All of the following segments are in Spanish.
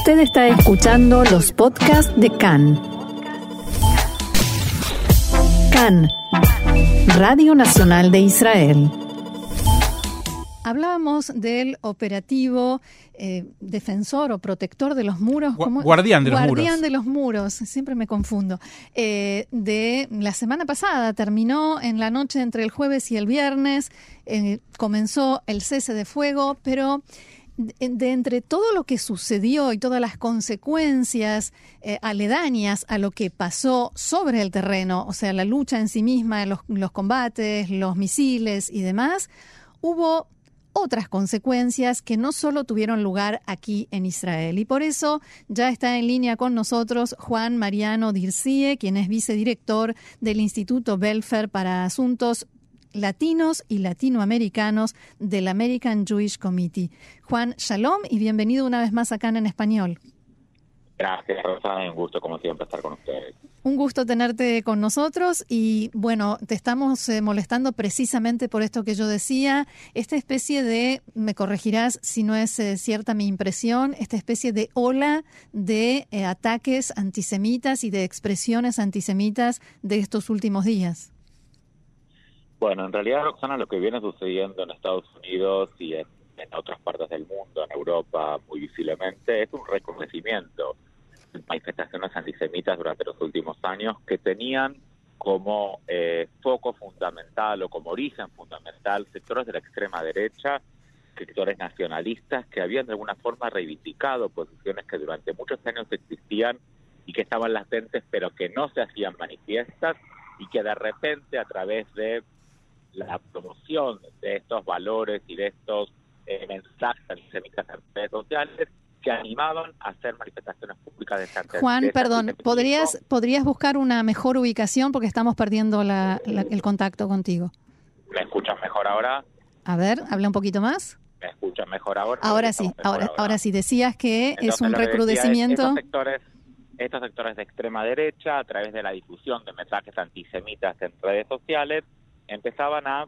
Usted está escuchando los podcasts de CAN. CAN, Radio Nacional de Israel. Hablábamos del operativo eh, defensor o protector de los muros. Gu guardián de los guardián muros. de los muros, siempre me confundo. Eh, de la semana pasada, terminó en la noche entre el jueves y el viernes, eh, comenzó el cese de fuego, pero de, entre todo lo que sucedió y todas las consecuencias eh, aledañas a lo que pasó sobre el terreno, o sea, la lucha en sí misma, los, los combates, los misiles y demás, hubo otras consecuencias que no solo tuvieron lugar aquí en Israel. Y por eso ya está en línea con nosotros Juan Mariano Dircie, quien es vicedirector del Instituto Belfer para Asuntos Latinos y Latinoamericanos del American Jewish Committee. Juan, shalom y bienvenido una vez más acá en Español. Gracias, Rosa. Un gusto, como siempre, estar con ustedes. Un gusto tenerte con nosotros y bueno, te estamos eh, molestando precisamente por esto que yo decía, esta especie de, me corregirás si no es eh, cierta mi impresión, esta especie de ola de eh, ataques antisemitas y de expresiones antisemitas de estos últimos días. Bueno, en realidad, Roxana, lo que viene sucediendo en Estados Unidos y en, en otras partes del mundo, en Europa muy visiblemente, es un recrudecimiento manifestaciones antisemitas durante los últimos años que tenían como eh, foco fundamental o como origen fundamental sectores de la extrema derecha, sectores nacionalistas que habían de alguna forma reivindicado posiciones que durante muchos años existían y que estaban latentes pero que no se hacían manifiestas y que de repente a través de la promoción de estos valores y de estos eh, mensajes antisemitas en redes sociales que animaban a hacer manifestaciones públicas de esta Juan, de perdón, ¿podrías, ¿podrías buscar una mejor ubicación porque estamos perdiendo la, la, el contacto contigo? ¿Me escuchan mejor ahora? A ver, habla un poquito más. ¿Me escuchan mejor ahora? Ahora sí, ahora, ahora, ahora sí. Decías que Entonces, es un recrudecimiento. Estos, sectores, estos sectores de extrema derecha, a través de la difusión de mensajes antisemitas en redes sociales, empezaban a,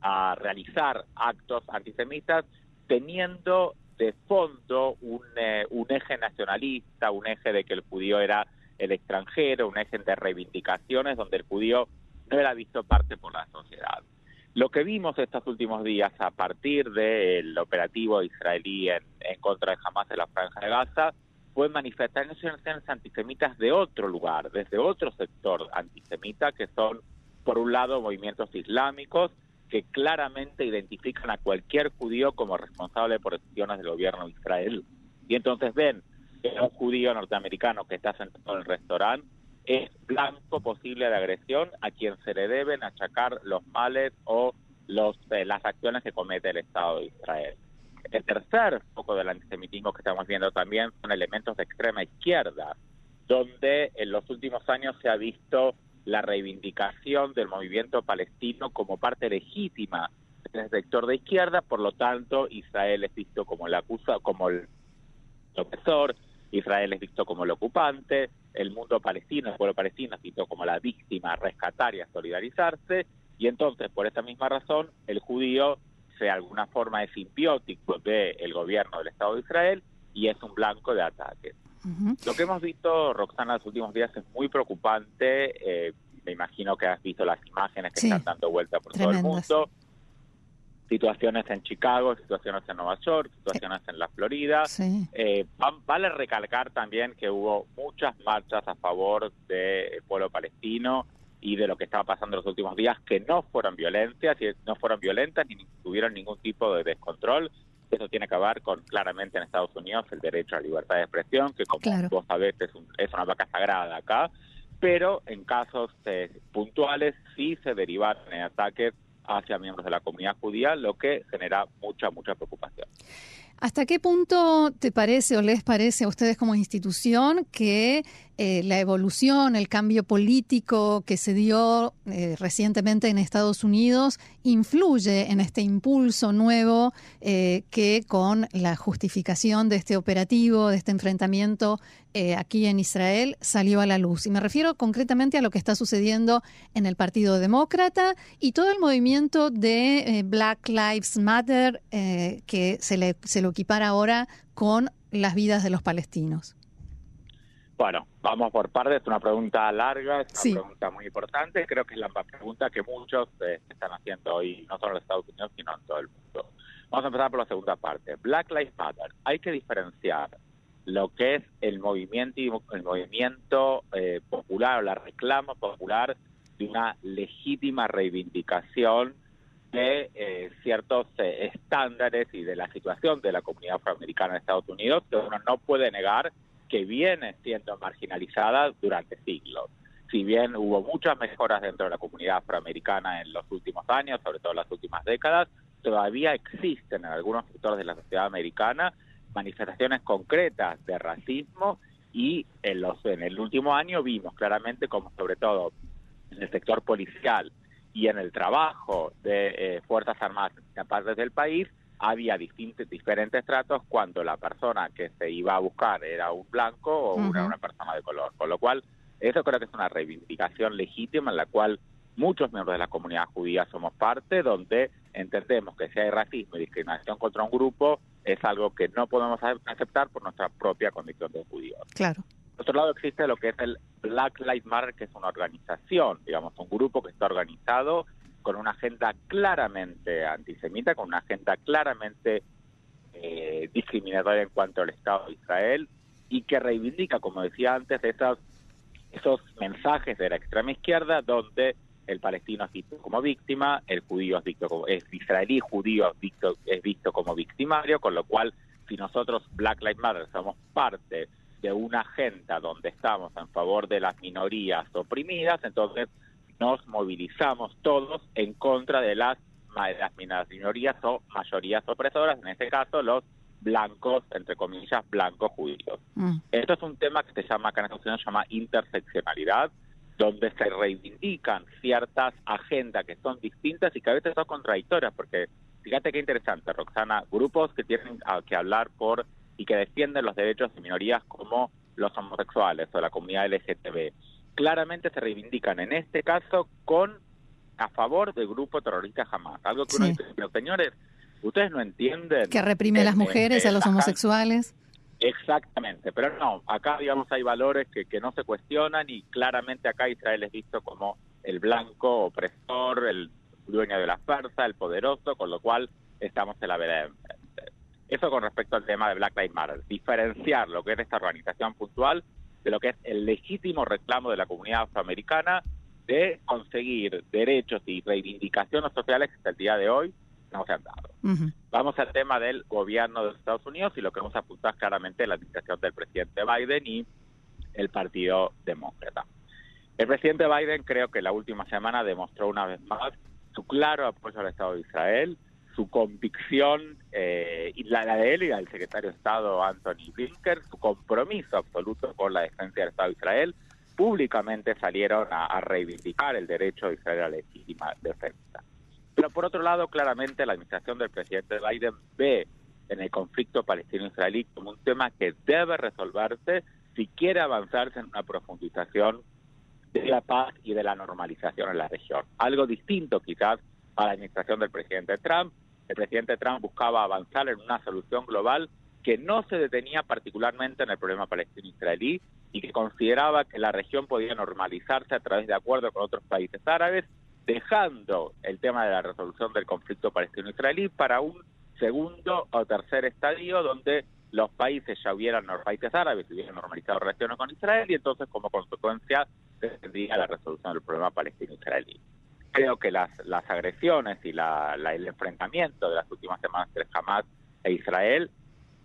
a realizar actos antisemitas teniendo de fondo un, eh, un, eje nacionalista, un eje de que el judío era el extranjero, un eje de reivindicaciones donde el judío no era visto parte por la sociedad. Lo que vimos estos últimos días a partir del operativo israelí en, en contra de Hamas en la Franja de Gaza fue manifestaciones antisemitas de otro lugar, desde otro sector antisemita, que son, por un lado, movimientos islámicos, que claramente identifican a cualquier judío como responsable por decisiones del gobierno de Israel. Y entonces ven que un judío norteamericano que está sentado en el restaurante es blanco posible de agresión a quien se le deben achacar los males o los, eh, las acciones que comete el Estado de Israel. El tercer foco del antisemitismo que estamos viendo también son elementos de extrema izquierda, donde en los últimos años se ha visto la reivindicación del movimiento palestino como parte legítima del sector de izquierda, por lo tanto Israel es visto como el acusa, como el opresor, Israel es visto como el ocupante, el mundo palestino, el pueblo palestino es visto como la víctima a rescatar y a solidarizarse, y entonces por esa misma razón el judío de alguna forma es simbiótico del gobierno del Estado de Israel y es un blanco de ataques. Uh -huh. Lo que hemos visto, Roxana, en los últimos días es muy preocupante. Eh, me imagino que has visto las imágenes que sí. están dando vuelta por Tremendas. todo el mundo. Situaciones en Chicago, situaciones en Nueva York, situaciones en la Florida. Sí. Eh, vale recalcar también que hubo muchas marchas a favor del pueblo palestino y de lo que estaba pasando en los últimos días que no fueron violentas, y no fueron violentas ni tuvieron ningún tipo de descontrol. Eso tiene que ver con claramente en Estados Unidos el derecho a libertad de expresión, que como claro. vos sabés es, un, es, una vaca sagrada acá, pero en casos eh, puntuales sí se derivaron en ataques hacia miembros de la comunidad judía, lo que genera mucha, mucha preocupación. ¿Hasta qué punto te parece o les parece a ustedes como institución que eh, la evolución, el cambio político que se dio eh, recientemente en Estados Unidos influye en este impulso nuevo eh, que con la justificación de este operativo, de este enfrentamiento aquí en Israel, salió a la luz? Y me refiero concretamente a lo que está sucediendo en el Partido Demócrata y todo el movimiento de Black Lives Matter que se, le, se lo equipara ahora con las vidas de los palestinos? Bueno, vamos por partes, es una pregunta larga, es una pregunta muy importante, creo que es la pregunta que muchos eh, están haciendo hoy, no solo en Estados Unidos, sino en todo el mundo. Vamos a empezar por la segunda parte. Black Lives Matter. Hay que diferenciar lo que es el movimiento, el movimiento eh, popular o la reclama popular de una legítima reivindicación de eh, ciertos estándares y de la situación de la comunidad afroamericana en Estados Unidos que uno no puede negar que viene siendo marginalizada durante siglos. Si bien hubo muchas mejoras dentro de la comunidad afroamericana en los últimos años, sobre todo en las últimas décadas, todavía existen en algunos sectores de la sociedad americana manifestaciones concretas de racismo y en, los, en el último año vimos claramente como sobre todo en el sector policial y en el trabajo de eh, Fuerzas Armadas en partes del país había distintos, diferentes tratos cuando la persona que se iba a buscar era un blanco o una, persona de color. Con lo cual, eso creo que es una reivindicación legítima en la cual muchos miembros de la comunidad judía somos parte, donde entendemos que si hay racismo y discriminación contra un grupo, es algo que no podemos aceptar por nuestra propia condición de judíos. Claro. Por otro lado, existe lo que es el Black Lives Matter, que es una organización, digamos, un grupo que está organizado con una agenda claramente antisemita, con una agenda claramente eh, discriminatoria en cuanto al Estado de Israel y que reivindica, como decía antes, esos, esos mensajes de la extrema izquierda donde el palestino es visto como víctima, el judío es visto como, es israelí judío es visto, es visto como victimario, con lo cual si nosotros Black Lives Matter somos parte de una agenda donde estamos en favor de las minorías oprimidas, entonces nos movilizamos todos en contra de las, las minorías o mayorías opresoras, en este caso los blancos, entre comillas, blancos judíos. Mm. Esto es un tema que se llama, acá en Estados Unidos se llama interseccionalidad, donde se reivindican ciertas agendas que son distintas y que a veces son contradictorias, porque fíjate qué interesante, Roxana, grupos que tienen que hablar por y que defienden los derechos de minorías como los homosexuales o la comunidad LGTB claramente se reivindican en este caso con a favor del grupo terrorista Hamas. Algo que uno dice, pero señores, ustedes no entienden. Que reprime a las mujeres, a los homosexuales. Exactamente, pero no, acá digamos hay valores que, que no se cuestionan y claramente acá Israel es visto como el blanco opresor, el dueño de la fuerza, el poderoso, con lo cual estamos en la vereda Eso con respecto al tema de Black Lives Matter, diferenciar lo que es esta organización puntual de lo que es el legítimo reclamo de la comunidad afroamericana de conseguir derechos y reivindicaciones sociales que hasta el día de hoy no se han dado. Vamos al tema del gobierno de los Estados Unidos y lo que vamos a apuntar claramente es la administración del presidente Biden y el Partido Demócrata. El presidente Biden creo que la última semana demostró una vez más su claro apoyo al Estado de Israel, su convicción, eh, y la, de él y la del secretario de Estado Anthony Blinken, su compromiso absoluto con la defensa del Estado de Israel, públicamente salieron a, reivindicar el derecho de Israel a la legítima defensa. Pero por otro lado, claramente la administración del presidente Biden ve en el conflicto palestino-israelí como un tema que debe resolverse si quiere avanzarse en una profundización de la paz y de la normalización en la región. Algo distinto quizás a la administración del presidente Trump, el presidente Trump buscaba avanzar en una solución global que no se detenía particularmente en el problema palestino-israelí y que consideraba que la región podía normalizarse a través de acuerdos con otros países árabes, dejando el tema de la resolución del conflicto palestino-israelí para un segundo o tercer estadio donde los países ya hubieran, los países árabes hubieran normalizado relaciones con Israel y entonces como consecuencia se tendría la resolución del problema palestino-israelí creo que las, las agresiones y la, el enfrentamiento de las últimas semanas entre Hamas e Israel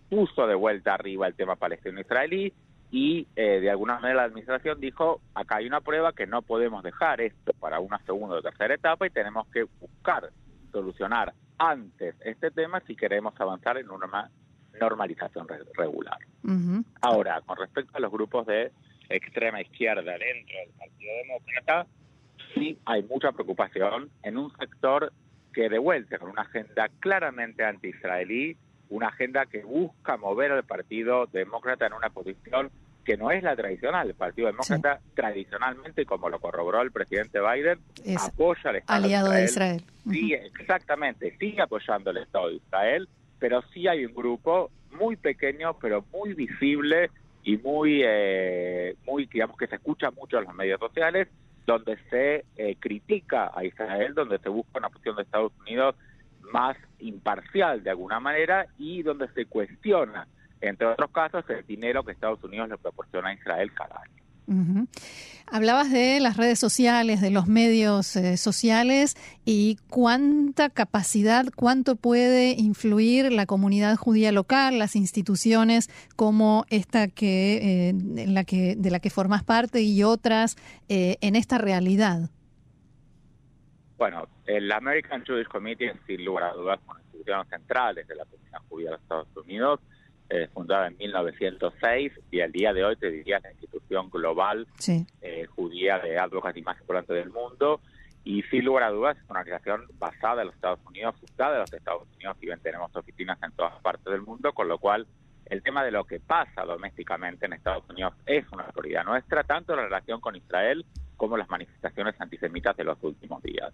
puso de vuelta arriba el tema palestino-israelí y eh, de alguna manera la administración dijo, acá hay una prueba que no podemos dejar esto para una segunda o tercera etapa y tenemos que buscar solucionar antes este tema si queremos avanzar en una normalización regular. Ahora, con respecto a los grupos de extrema izquierda dentro del Partido Demócrata, sí hay mucha preocupación en un sector que devuelve con una agenda claramente anti-israelí, una agenda que busca mover al Partido Demócrata en una posición que no es la tradicional. El Partido Demócrata tradicionalmente, como lo corroboró el presidente Biden, apoya al Estado aliado de Israel. Sí, exactamente, sigue apoyando el Estado de Israel, pero sí hay un grupo muy pequeño, pero muy visible y muy, eh, muy digamos que se escucha mucho en los medios sociales, donde se eh, critica a Israel, donde se busca una posición de Estados Unidos más imparcial de alguna manera y donde se cuestiona, entre otros casos, el dinero que Estados Unidos le proporciona a Israel cada año. Hablabas de las redes sociales, de los medios eh, sociales y cuánta capacidad, cuánto puede influir la comunidad judía local, las instituciones como esta que, eh, de la que formas parte y otras eh, en esta realidad. Bueno, el American Jewish Committee sin lugar a dudas una institución central de la comunidad judía de los Estados Unidos eh, fundada en 1906 y al día de hoy te diría la institución global eh, judía de advocacy más importante del mundo y sin lugar a dudas es una organización basada en los Estados Unidos, fundada en los Estados Unidos y bien tenemos oficinas en todas partes del mundo, con lo cual el tema de lo que pasa domésticamente en Estados Unidos es una prioridad nuestra, tanto en relación con Israel como las manifestaciones antisemitas de los últimos días.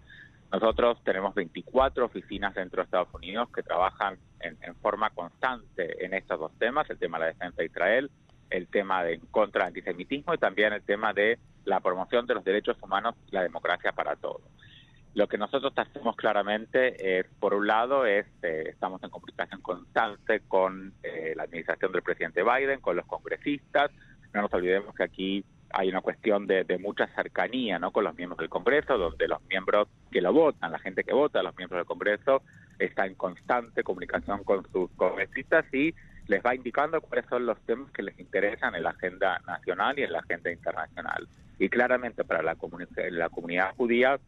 Nosotros tenemos 24 oficinas dentro de Estados Unidos que trabajan en, forma constante en estos dos temas, el tema de la defensa de Israel, el tema de contra el antisemitismo y también el tema de la promoción de los derechos humanos y la democracia para todos. Lo que nosotros hacemos claramente, es, por un lado, es eh, estamos en comunicación constante con eh, la administración del presidente Biden, con los congresistas. No nos olvidemos que aquí hay una cuestión de, mucha cercanía ¿no? con los miembros del Congreso, donde los miembros que lo votan, la gente que vota, los miembros del Congreso, está en constante comunicación con sus congresistas y les va indicando cuáles son los temas que les interesan en la agenda nacional y en la agenda internacional. Y claramente para la, la comunidad judía,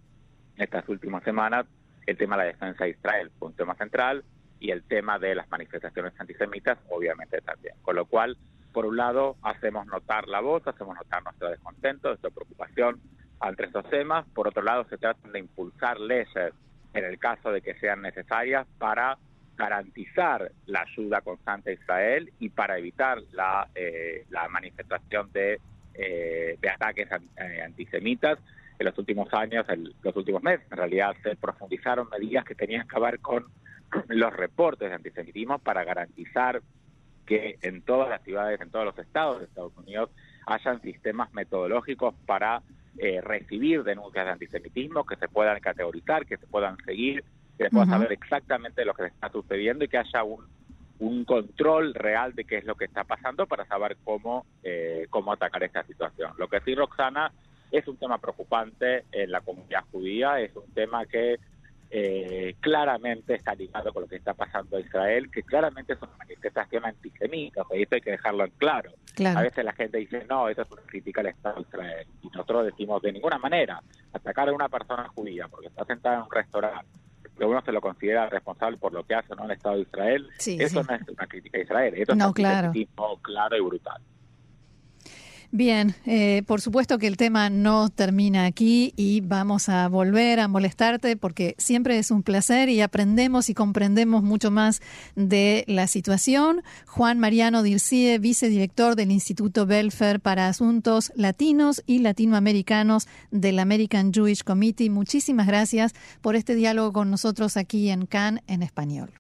estas últimas semanas, el tema de la defensa de Israel fue un tema central y el tema de las manifestaciones antisemitas, obviamente también. Con lo cual, por un lado, hacemos notar la voz, hacemos notar nuestro descontento, nuestra preocupación ante estos temas. Por otro lado, se trata de impulsar leyes en el caso de que sean necesarias para garantizar la ayuda constante a Israel y para evitar la, eh, la manifestación de, eh, de ataques eh, antisemitas. En los últimos años, en los últimos meses, en realidad se profundizaron medidas que tenían que ver con los reportes de antisemitismo para garantizar que en todas las ciudades, en todos los estados de Estados Unidos, hayan sistemas metodológicos para eh, recibir denuncias de antisemitismo, que se puedan categorizar, que se puedan seguir, que se pueda saber exactamente lo que está sucediendo y que haya un, un control real de qué es lo que está pasando para saber cómo, eh, cómo atacar esta situación. Lo que sí, Roxana, es un tema preocupante en la comunidad judía, es un tema que eh, claramente está ligado con lo que está pasando en Israel, que claramente es una manifestación antisemita, y esto hay que dejarlo en claro. A veces la gente dice, no, eso es una crítica al Estado de Israel, y nosotros decimos, de ninguna manera, atacar a una persona judía porque está sentada en un restaurante, que uno se lo considera responsable por lo que hace ¿no? el Estado de Israel, eso no es una crítica a Israel, eso es un claro. claro y brutal. Bien, eh, por supuesto que el tema no termina aquí y vamos a volver a molestarte porque siempre es un placer y aprendemos y comprendemos mucho más de la situación. Juan Mariano Dircie, vicedirector del Instituto Belfer para Asuntos Latinos y Latinoamericanos del American Jewish Committee. Muchísimas gracias por este diálogo con nosotros aquí en CAN en español.